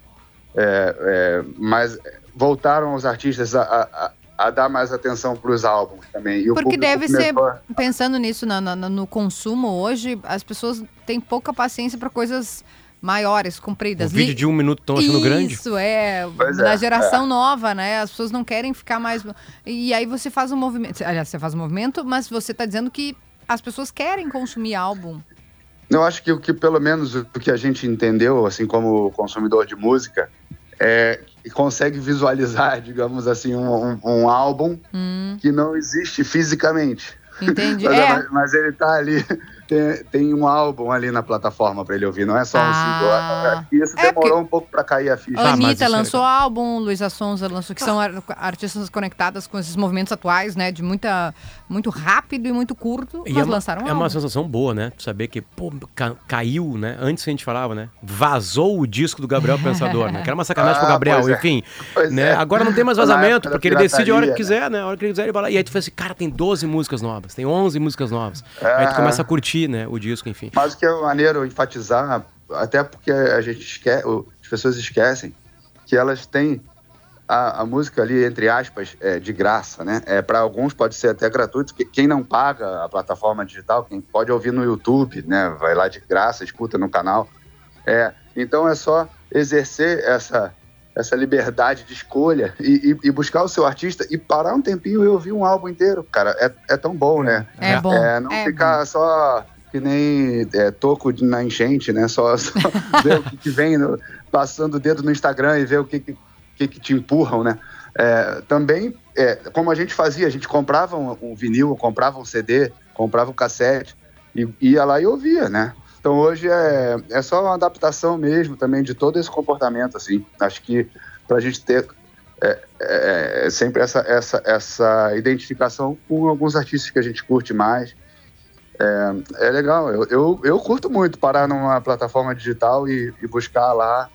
S8: é, é, mas voltaram os artistas a, a, a dar mais atenção para os álbuns também.
S3: E Porque deve ser, pensando nisso no, no, no consumo hoje, as pessoas têm pouca paciência para coisas maiores, compridas.
S2: Um vídeo de um minuto estão achando
S3: Isso,
S2: grande?
S3: Isso, é. Pois na é, geração é. nova, né? As pessoas não querem ficar mais. E aí você faz um movimento. Aliás, você faz um movimento, mas você está dizendo que as pessoas querem consumir álbum.
S8: Eu acho que o que, pelo menos, o que a gente entendeu, assim, como consumidor de música, é consegue visualizar, digamos assim, um, um, um álbum hum. que não existe fisicamente.
S3: Entendi.
S8: mas, é. mas, ele está ali tem, tem um álbum ali na plataforma para ele ouvir, não é só ah. um single. E isso é demorou um pouco para cair a ficha.
S3: A Anitta ah, lançou é... álbum, Luísa Sonza lançou, que são artistas conectadas com esses movimentos atuais, né? De muita, muito rápido e muito curto, e mas é uma, lançaram
S2: É uma sensação boa, né? Saber que, pô, ca caiu, né? Antes a gente falava, né? Vazou o disco do Gabriel Pensador, né? Que era uma sacanagem ah, pro Gabriel, é. enfim. né? É. Agora não tem mais vazamento, porque ele decide a hora que quiser, né? A hora que ele quiser, ele vai lá. E aí tu fala assim, cara, tem 12 músicas novas, tem 11 músicas novas. Aí tu começa a curtir né, o disco, enfim.
S8: Mas o que é maneiro enfatizar, até porque a gente esquece, as pessoas esquecem que elas têm a, a música ali, entre aspas, é, de graça, né? É, Para alguns pode ser até gratuito. Quem não paga a plataforma digital, quem pode ouvir no YouTube, né? Vai lá de graça, escuta no canal. É, então é só exercer essa essa liberdade de escolha e, e, e, buscar o seu artista e parar um tempinho e ouvir um álbum inteiro, cara, é, é tão bom, né?
S3: É bom. É,
S8: não
S3: é
S8: ficar
S3: bom.
S8: só que nem é, toco na enchente, né? Só, só ver o que, que vem no, passando o dedo no Instagram e ver o que, que, que, que te empurram, né? É, também, é, como a gente fazia, a gente comprava um, um, vinil, comprava um CD, comprava um cassete e ia lá e ouvia, né? Então hoje é, é só uma adaptação mesmo também de todo esse comportamento, assim. Acho que para a gente ter é, é, é, sempre essa, essa, essa identificação com alguns artistas que a gente curte mais. É, é legal, eu, eu, eu curto muito parar numa plataforma digital e, e buscar lá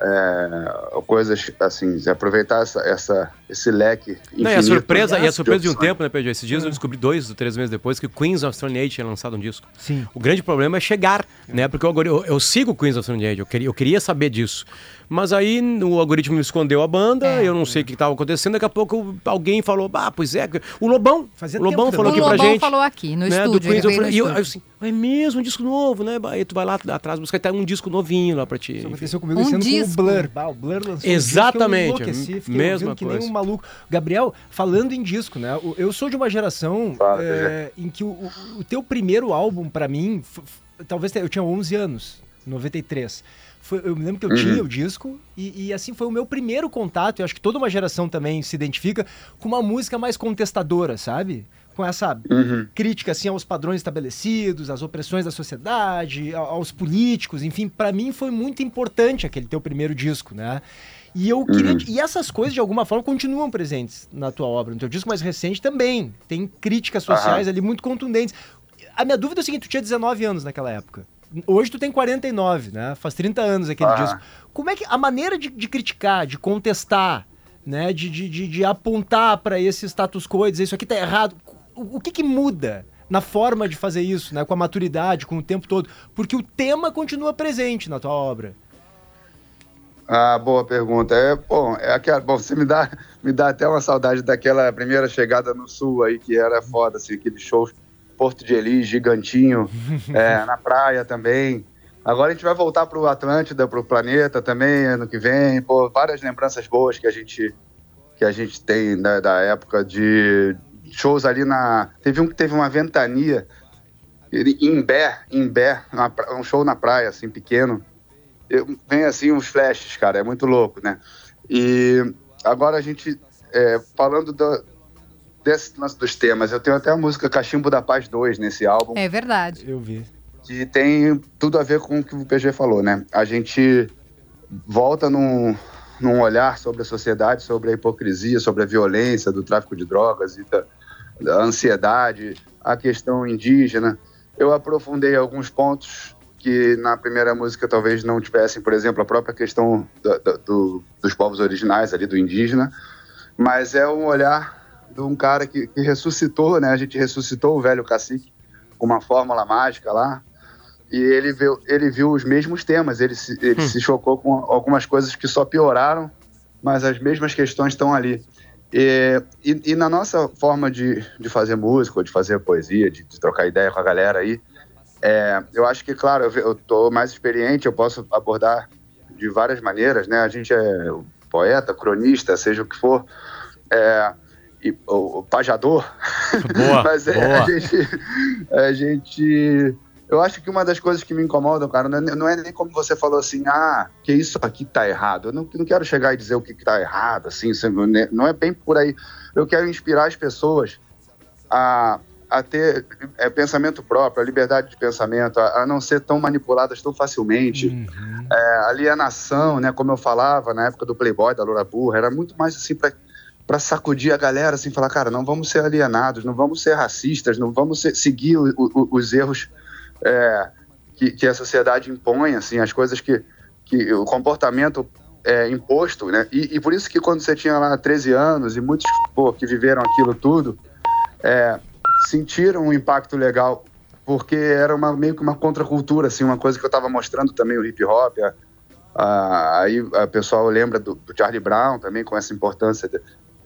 S8: é, coisas assim, aproveitar essa, essa, esse leque.
S2: Não, e a surpresa, e a surpresa de um tempo, né, Pedro? Esses dias eu descobri dois ou três meses depois que Queens of Stone Age tinha lançado um disco.
S4: Sim.
S2: O grande problema é chegar, né? Porque eu, eu, eu sigo Queens of Stone Age, eu queria, eu queria saber disso. Mas aí o algoritmo me escondeu a banda, é. eu não sei o que estava acontecendo. Daqui a pouco alguém falou, ah, pois é, o Lobão. Fazia o Lobão falou aqui
S3: o
S2: pra
S3: Lobão
S2: gente.
S3: falou aqui no
S2: né,
S3: estúdio.
S2: Do
S3: ele
S2: eu, e eu, eu assim, é mesmo, um disco novo, né? Aí tu vai lá atrás buscar tá um disco novinho lá pra ti.
S4: Isso aconteceu comigo
S3: Um
S4: esse ano
S3: disco.
S4: com o Blur. Bah, o Blur lançou
S2: Exatamente,
S4: um disco, eu
S2: mesma
S4: que
S2: coisa.
S4: nem um maluco. Gabriel, falando em disco, né? o- Eu sou de uma geração
S8: Fala,
S4: é, em que o, o- o teu primeiro álbum, pra mim, f- f- talvez eu tinha 11 anos, 93. Foi, eu me lembro que eu
S8: Uhum.
S4: tinha o disco e, e, assim foi o meu primeiro contato. Eu acho que toda uma geração também se identifica com uma música mais contestadora, sabe? Com essa
S8: Uhum.
S4: crítica assim aos padrões estabelecidos, às opressões da sociedade, aos políticos, enfim, pra mim foi muito importante aquele teu primeiro disco, né? E eu queria
S8: Uhum.
S4: e essas coisas de alguma forma continuam presentes na tua obra, no teu disco mais recente também. Tem críticas sociais ali muito contundentes. A minha dúvida é o seguinte, tu tinha 19 anos naquela época. Hoje tu tem 49, né? Faz 30 anos aquele
S8: Ah.
S4: disco. Como é que a maneira de, de criticar, de contestar, né, de, de, de, de apontar para esse status quo e dizer isso aqui tá errado, o, o que que muda na forma de fazer isso, né, com a maturidade, com o tempo todo? Porque o tema continua presente na tua obra.
S8: Ah, boa pergunta. É, bom, é aquela, bom, você me dá, me dá até uma saudade daquela primeira chegada no sul aí, que era foda, assim, aquele show Porto de Elis, gigantinho, é, na praia também. Agora a gente vai voltar pro Atlântida, pro planeta também, ano que vem. Pô, várias lembranças boas que a gente, que a gente tem da, da época de shows ali na. Teve um que teve uma ventania em Bé, em Bé, um show na praia, assim, pequeno. Eu- vem assim uns flashes, cara, é muito louco, né? E agora a gente, é, falando do, desse lance dos temas, eu tenho até a música Cachimbo da Paz 2 nesse álbum,
S3: É verdade.
S4: Eu vi.
S8: que tem tudo a ver com o que o PG falou, né? A gente volta num, num olhar sobre a sociedade, sobre a hipocrisia, sobre a violência, do tráfico de drogas e da, da ansiedade, a questão indígena. Eu aprofundei alguns pontos que na primeira música talvez não tivessem, por exemplo, a própria questão da- do- dos povos originais ali, do indígena, mas é um olhar de um cara que, que ressuscitou, né? A gente ressuscitou o velho cacique com uma fórmula mágica lá, e ele viu, ele viu os mesmos temas, ele, se, ele se chocou com algumas coisas que só pioraram, mas as mesmas questões estão ali. E, e, e na nossa forma de, de fazer música, de fazer poesia, de, de trocar ideia com a galera aí, é, eu acho que, claro, eu, eu tô mais experiente, eu posso abordar de várias maneiras, né? A gente é poeta, cronista, seja o que for, é, o, o pajador,
S2: Boa,
S8: mas é,
S2: boa.
S8: a gente, a gente. Eu acho que uma das coisas que me incomodam, cara, não é, não é nem como você falou assim, ah, que isso aqui tá errado. Eu não, não quero chegar e dizer o que, que tá errado, assim, isso não- é bem por aí. Eu quero inspirar as pessoas a, a ter é, pensamento próprio, a liberdade de pensamento, a, a não ser tão manipuladas tão facilmente. É, alienação, né, como eu falava na época do Playboy, da Loura Burra, era muito mais assim para para sacudir a galera, assim, falar, cara, não vamos ser alienados, não vamos ser racistas, não vamos ser- seguir o- o- os erros é, que, que a sociedade impõe, assim, as coisas que, que o comportamento é imposto, né? E, e por isso que quando você tinha lá 13 anos e muitos pô, que viveram aquilo tudo é, sentiram um impacto legal porque era uma, meio que uma contracultura, assim, uma coisa que eu estava mostrando também o hip hop. a- a- aí o pessoal lembra do, do Charlie Brown também com essa importância de,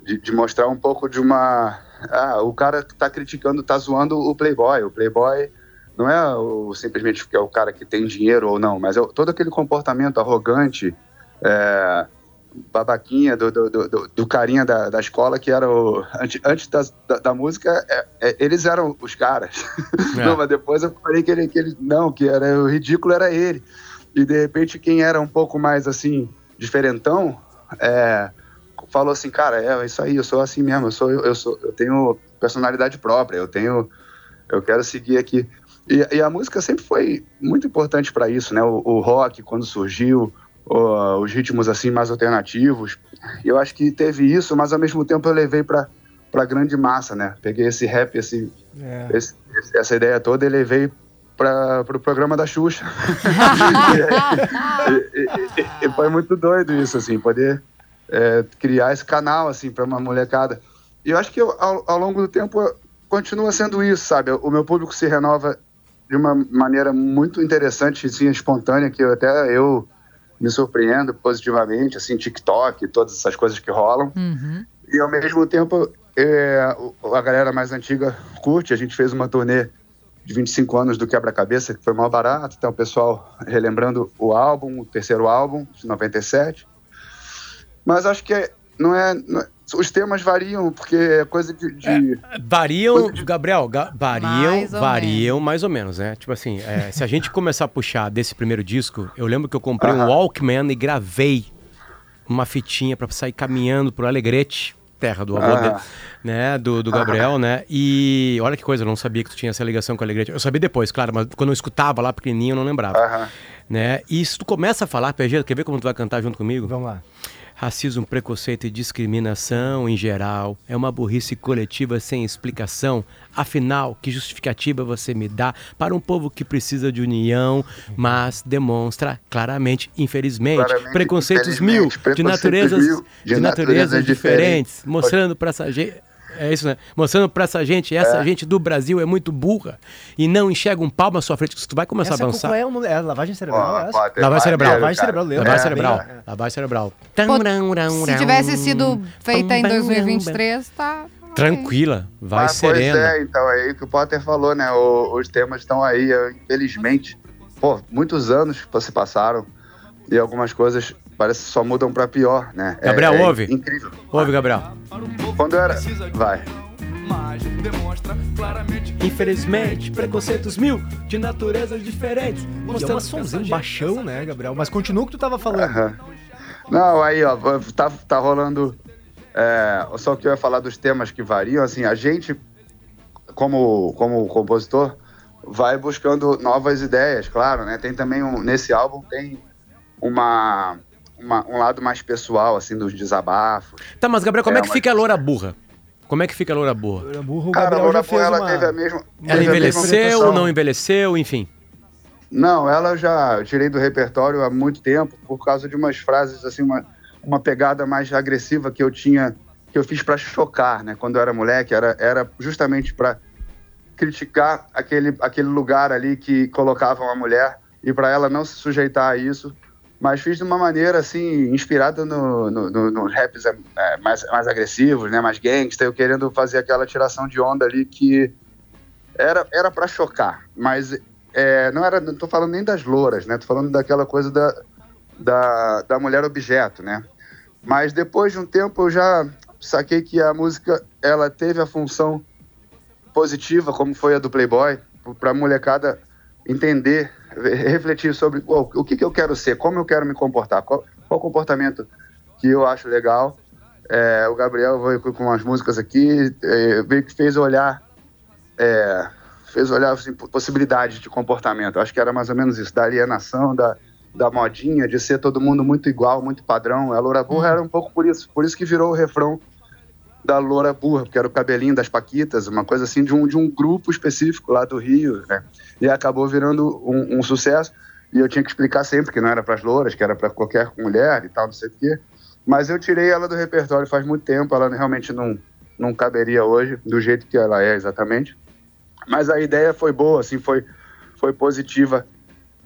S8: de- de mostrar um pouco de uma. Ah, o cara que tá criticando, tá zoando o Playboy. O Playboy não é o, simplesmente que é o cara que tem dinheiro ou não, mas é todo aquele comportamento arrogante, é, babaquinha do, do, do- do- carinha da, da escola que era o. Antes, antes das- da, da música, é- é- eles eram os caras.
S2: É.
S8: Não, mas depois eu falei que ele, que ele. Não, que era o ridículo era ele. E de repente quem era um pouco mais assim, diferentão, é, falou assim, cara, é isso aí, eu sou assim mesmo, eu sou, eu sou, eu tenho personalidade própria, eu tenho, eu quero seguir aqui. E, e, a música sempre foi muito importante para isso, né? O, o, rock, quando surgiu, o, os ritmos assim mais alternativos. Eu acho que teve isso, mas ao mesmo tempo eu levei para para grande massa, né? Peguei esse rap, esse, é. esse essa ideia toda e levei para o pro programa da Xuxa. e, e, e, foi muito doido isso, assim, poder é, criar esse canal, assim, para uma molecada. E eu acho que eu, ao, ao longo do tempo continua sendo isso, sabe? O meu público se renova de uma maneira muito interessante, assim, espontânea, que eu, até eu me surpreendo positivamente, assim, TikTok, todas essas coisas que rolam. Uhum. E ao mesmo tempo, é, a galera mais antiga curte. A gente fez uma turnê de 25 anos do Quebra-Cabeça, que foi mal barato. Então, o pessoal relembrando o álbum, o terceiro álbum, de 97. Mas acho que é, não, é, não é os temas variam, porque é coisa de. de
S2: é, variam, coisa de... Gabriel, ga, variam, mais variam menos. mais ou menos, né? Tipo assim, é, se a gente começar a puxar desse primeiro disco, eu lembro que eu comprei uh -huh. um Walkman e gravei uma fitinha para sair caminhando pro Alegrete, terra do avô -huh. dele, né? Do, do Gabriel, -huh. né? E olha que coisa, eu não sabia que tu tinha essa ligação com o Alegrete. Eu sabia depois, claro, mas quando eu escutava lá pequenininho eu não lembrava. Né? E se tu começa a falar, PG, quer ver como tu vai cantar junto comigo?
S4: Vamos lá.
S2: Racismo, preconceito e discriminação em geral é uma burrice coletiva sem explicação. Afinal, que justificativa você me dá para um povo que precisa de união, mas demonstra claramente, infelizmente, claramente, preconceitos mil de naturezas, mil de, de naturezas diferentes, diferentes, mostrando para essa gente é isso, né? Mostrando pra essa gente, essa é. gente do Brasil é muito burra e não enxerga um palmo à sua frente. Que tu vai começar
S4: essa
S2: a avançar.
S4: É, um, é lavagem cerebral.
S2: Oh, é lavagem cerebral.
S4: Lavagem cerebral.
S2: Lavagem cerebral. Lavagem cerebral.
S3: Se tivesse sido feita em 2023, tá.
S2: Tranquila, vai Mas, serena. Pois
S8: é, então é aí que o Potter falou, né? O, os temas estão aí, infelizmente. Pô, muitos anos se passaram e algumas coisas parece que só mudam para pior, né?
S2: Gabriel,
S8: é,
S2: é ouve.
S8: Incrível.
S2: Ouve, Gabriel.
S8: Quando era. Vai.
S2: Infelizmente, preconceitos mil de naturezas diferentes.
S4: Mostrando é somzinho baixão, né, Gabriel? Mas continua o que tu tava falando.
S8: Uhum. Não, aí, ó, tá, tá rolando. É, só que eu ia falar dos temas que variam, assim, a gente, como, como compositor, vai buscando novas ideias, claro, né? Tem também um, nesse álbum tem uma uma, um lado mais pessoal, assim, dos desabafos.
S2: Tá, mas Gabriel, como é, é que fica a loura burra? Como é que fica a loura burra?
S4: Loura burra, o
S8: Cara,
S4: a
S8: loura burra, ela uma... teve a mesma.
S2: Ela envelheceu, ou não envelheceu, enfim.
S8: Não, ela já tirei do repertório há muito tempo por causa de umas frases assim, uma, uma pegada mais agressiva que eu tinha, que eu fiz para chocar, né? Quando eu era moleque, era, era justamente para criticar aquele, aquele lugar ali que colocavam a mulher e para ela não se sujeitar a isso mas fiz de uma maneira assim inspirada no, no, no, no raps é, mais, mais agressivos, né, mais gangster, eu querendo fazer aquela tiração de onda ali que era era para chocar, mas é, não era, não tô falando nem das louras, né, tô falando daquela coisa da, da, da mulher objeto, né. Mas depois de um tempo eu já saquei que a música ela teve a função positiva, como foi a do Playboy, para a molecada entender refletir sobre oh, o que, que, eu quero ser, como eu quero me comportar, qual, qual comportamento que eu acho legal. É, o Gabriel veio com umas músicas aqui, é, veio que fez olhar, é, fez olhar assim, possibilidades de comportamento. Acho que era mais ou menos isso, da alienação, da, da modinha, de ser todo mundo muito igual, muito padrão. A Loura Burra uhum. era um pouco por isso, por isso que virou o refrão da Loura Burra, porque era o cabelinho das Paquitas, uma coisa assim de um, de um grupo específico lá do Rio, né? E acabou virando um, um sucesso. E eu tinha que explicar sempre que não era para as louras, que era para qualquer mulher e tal, não sei o quê. Mas eu tirei ela do repertório faz muito tempo, ela realmente não, não caberia hoje, do jeito que ela é exatamente. Mas a ideia foi boa, assim, foi, foi positiva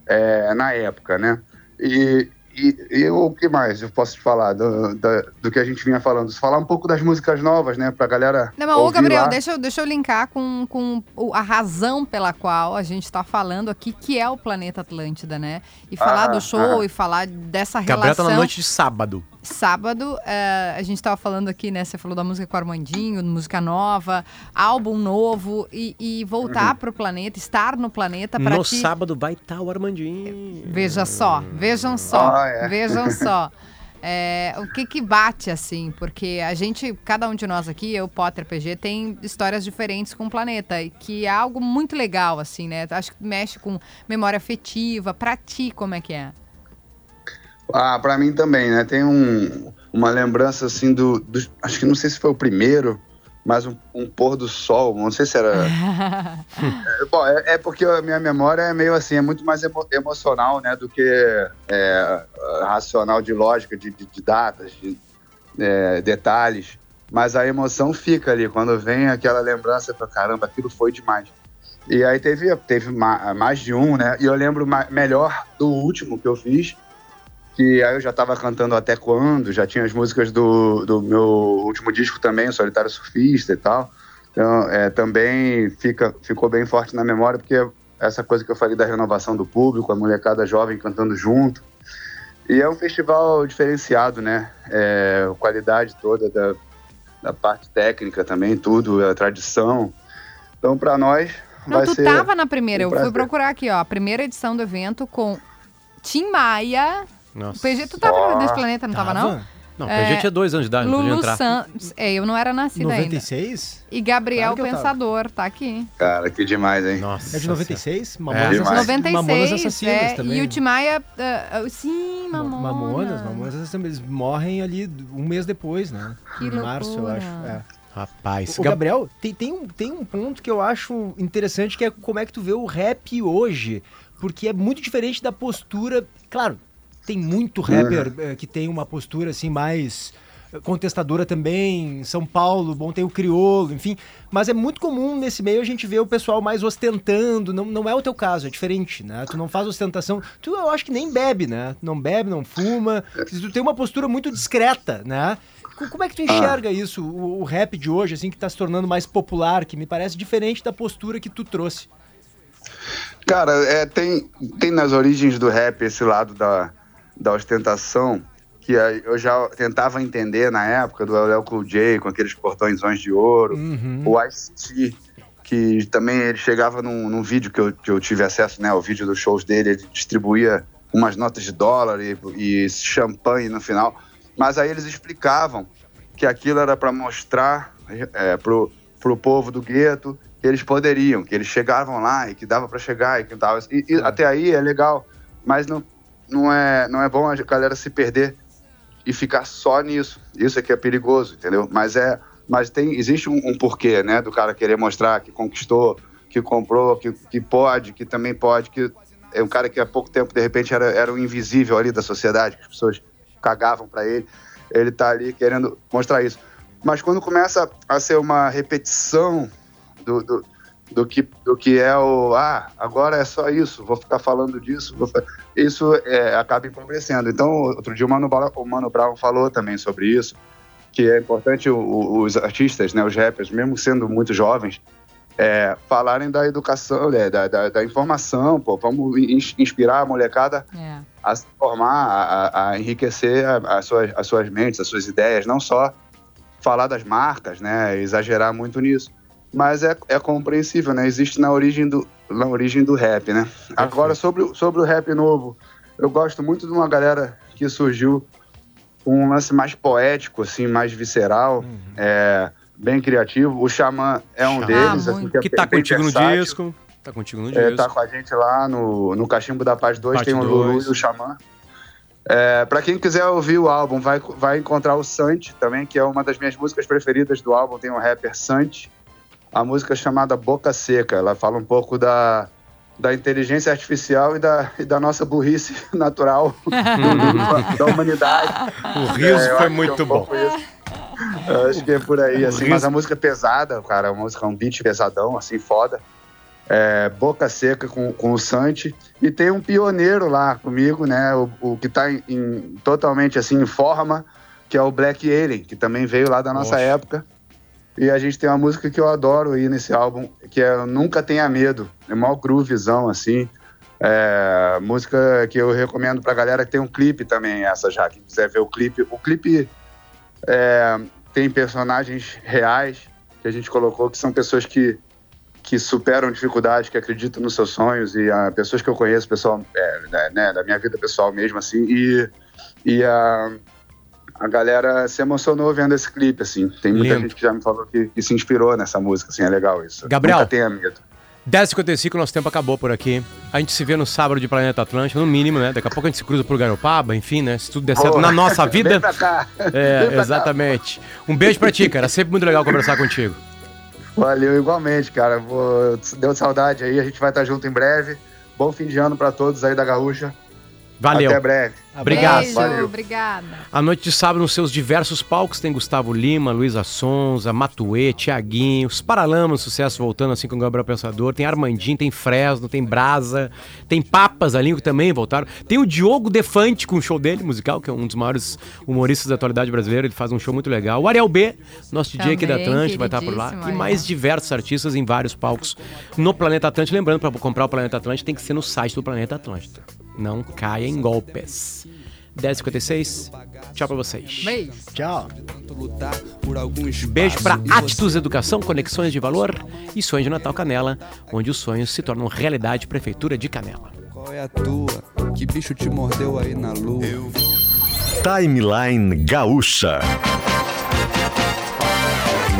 S8: é, na época, né? E, e, e, o que mais eu posso te falar do, do, do, que a gente vinha falando? Falar um pouco das músicas novas, né? Pra galera.
S3: Não, mas, ô, Gabriel, deixa eu, deixa eu linkar com, com a razão pela qual a gente tá falando aqui, que é o Planeta Atlântida, né? E falar ah, do show ah. e falar dessa relação.
S2: Gabriel tá na noite de sábado
S3: sábado, uh, a gente estava falando aqui, né? Você falou da música com o Armandinho, música nova, álbum novo e, e voltar uhum. para o planeta, estar no planeta para
S2: No
S3: que...
S2: sábado vai estar tá o Armandinho.
S3: Veja só, vejam só, ah, é. vejam só. É, o que que bate assim? Porque a gente, cada um de nós aqui, eu, Potter, PG, tem histórias diferentes com o planeta, e que é algo muito legal, assim, né? Acho que mexe com memória afetiva. Pra ti, como é que é?
S8: Ah, pra mim também, né? Tem um, uma lembrança assim do, do- Acho que não sei se foi o primeiro, mas um, um pôr do sol. Não sei se era. É, bom, é, é porque a minha memória é meio assim, é muito mais emo- emocional, né? Do que é, racional de lógica, de, de- de datas, de é, detalhes. Mas a emoção fica ali. Quando vem aquela lembrança, falo, caramba, aquilo foi demais. E aí teve, teve ma- mais de um, né? E eu lembro melhor do último que eu fiz, que aí eu já estava cantando até quando, já tinha as músicas do, do meu último disco também, Solitário Surfista e tal. Então, é, também fica, ficou bem forte na memória, porque essa coisa que eu falei da renovação do público, a molecada jovem cantando junto. E é um festival diferenciado, né? É, a qualidade toda da, da parte técnica também, tudo, a tradição. Então, para nós,
S3: Não,
S8: vai
S3: tu
S8: ser...
S3: tava na primeira,
S8: um
S3: eu fui procurar aqui, ó, a primeira edição do evento com Tim Maia.
S2: Nossa.
S3: PG, tu tava
S8: Ó.
S3: nesse planeta, não tava, não?
S2: Não,
S3: É,
S2: a gente tinha dois anos de idade, não podia
S3: Lulu
S2: entrar.
S3: Santos. É, eu não era nascida ainda.
S4: 96?
S3: E Gabriel
S4: Claro que eu tava.
S3: Pensador, tá aqui.
S8: Cara, que demais, hein?
S2: Nossa.
S4: É de 96?
S2: É.
S4: Mamonas,
S8: Demais.
S4: Assassinas-
S3: 96,
S4: Mamonas Assassinas
S3: é,
S4: também.
S3: e o Tim Maia, ah, ah, sim,
S4: Ma-
S3: Mamonas.
S4: Mamonas, Mamonas Assassinas. Eles morrem ali um mês depois, né?
S3: Que
S4: em março, eu
S3: loucura.
S4: acho. É.
S2: Rapaz.
S4: O Gabriel, tem, tem, um, tem um ponto que eu acho interessante, que é como é que tu vê o rap hoje. Porque é muito diferente da postura. Claro, tem muito rapper eh, que tem uma postura assim mais eh, contestadora também. Em São Paulo, bom, tem o criolo, enfim. Mas é muito comum nesse meio a gente ver o pessoal mais ostentando. Não, não é o teu caso, é diferente, né? Tu não faz ostentação. Tu, eu acho que nem bebe, né? Não bebe, não fuma. Tu tem uma postura muito discreta, né? Co- Como é que tu enxerga isso, o, o rap de hoje, assim, que tá se tornando mais popular, que me parece diferente da postura que tu trouxe?
S8: Cara, é, tem, tem nas origens do rap esse lado da, da ostentação que eu já tentava entender na época do LL Cool J com aqueles portõezões de ouro,
S4: Uhum.
S8: o Ice-T, que também ele chegava num, num vídeo que eu, que eu tive acesso, né, o vídeo dos shows dele, ele distribuía umas notas de dólar e, e champanhe no final, mas aí eles explicavam que aquilo era para mostrar é, pro, pro povo do gueto que eles poderiam, que eles chegavam lá e que dava para chegar e que tava, e, e até aí é legal, mas não, não, é, não é bom a galera se perder e ficar só nisso. Isso é que é perigoso, entendeu? Mas é, mas tem, existe um, um porquê, né, do cara querer mostrar que conquistou, que comprou, que, que pode, que também pode, que é um cara que há pouco tempo de repente era, era o invisível ali da sociedade, que as pessoas cagavam para ele. Ele tá ali querendo mostrar isso. Mas quando começa a ser uma repetição do, do, do que, do que é o. Ah, agora é só isso, vou ficar falando disso. Isso é, acaba empobrecendo. Então, outro dia o Mano, Brown, o Mano Brown falou também sobre isso, que é importante o- os artistas, né, os rappers, mesmo sendo muito jovens, é, falarem da educação, né, da, da, da informação, pô, vamos in- inspirar a molecada
S3: É.
S8: a se formar, a, a- a enriquecer a- as suas, as suas mentes, as suas ideias, não só falar das marcas, né, exagerar muito nisso. Mas é, é compreensível, né? Existe na origem do, na origem do rap, né? Agora, sobre, o- sobre o rap novo, eu gosto muito de uma galera que surgiu com um lance mais poético, assim, mais visceral, é, bem criativo. O Xamã é um
S2: Xamã.
S8: deles, assim, que, é
S2: Que tá contigo no disco. Tá contigo no
S8: É,
S2: disco.
S8: tá com a gente lá no, no Cachimbo da Paz 2,
S2: Parte
S8: tem o Lulu e o Xamã. É, pra quem quiser ouvir o álbum, vai, vai encontrar o Santi também, que é uma das minhas músicas preferidas do álbum. Tem o rapper Santi. A música é chamada Boca Seca. Ela fala um pouco da, da inteligência artificial e da, e da nossa burrice natural do- da humanidade.
S2: O riso
S8: É,
S2: foi
S8: é
S2: muito
S8: um
S2: bom.
S8: acho que é por aí, assim. Mas a música é pesada, cara. A música é um beat pesadão, assim, foda. É, Boca Seca com, com o Santi. E tem um pioneiro lá comigo, né? O, o que tá em, em- totalmente, assim, em forma, que é o Black Alien, que também veio lá da nossa
S2: Poxa.
S8: época. E a gente tem uma música que eu adoro aí nesse álbum, que é Nunca Tenha Medo. É mó groovizão, assim. É, música que eu recomendo pra galera que tem um clipe também, essa já. Quem quiser ver o clipe. O clipe é, tem personagens reais que a gente colocou, que são pessoas que, que superam dificuldades, que acreditam nos seus sonhos, e ah, pessoas que eu conheço, pessoal, é, né, da minha vida pessoal mesmo, assim, e, e, ah, a galera se emocionou vendo esse clipe, assim. Tem muita
S2: Lindo.
S8: gente que já me falou que, que se inspirou nessa música, assim, é legal isso.
S2: Gabriel.
S8: Nunca tenha medo.
S2: 10h55, nosso tempo acabou por aqui. A gente se vê no sábado de Planeta Atlântico, no mínimo, né? Daqui a pouco a gente se cruza por Garopaba, enfim, né? Se tudo der certo
S8: Pô,
S2: na nossa vida.
S8: Vem pra cá.
S2: É,
S8: pra cá.
S2: exatamente. Um beijo pra ti, cara. Sempre muito legal conversar contigo.
S8: Valeu, igualmente, cara. Vou... Deu saudade aí, a gente vai estar junto em breve. Bom fim de ano pra todos aí da Gaúcha.
S2: Valeu.
S8: Até breve.
S2: Obrigado.
S3: Beijo,
S8: Valeu.
S3: obrigada.
S2: A noite de sábado, nos seus diversos palcos, tem Gustavo Lima, Luísa Sonza, Matuê, Tiaguinho, os Paralamas, sucesso voltando assim com o Gabriel Pensador. Tem Armandinho, tem Fresno, tem Brasa, tem Papas ali que também voltaram. Tem o Diogo Defante com o show dele, musical, que é um dos maiores humoristas da atualidade brasileira. Ele faz um show muito legal. O Ariel B, nosso DJ aqui da Atlântica, vai estar por lá. E mais diversos artistas em vários palcos no Planeta Atlântico. Lembrando, para comprar o Planeta Atlântico tem que ser no site do Planeta Atlântico. Não caia em golpes. 10h56. Tchau pra vocês.
S3: Beijo.
S4: Tchau.
S2: Beijo pra Atis Educação, Conexões de Valor e Sonhos de Natal Canela, onde os sonhos se tornam realidade. Prefeitura de Canela.
S6: Qual é a tua? Que bicho te mordeu aí na lua?
S1: Timeline Gaúcha.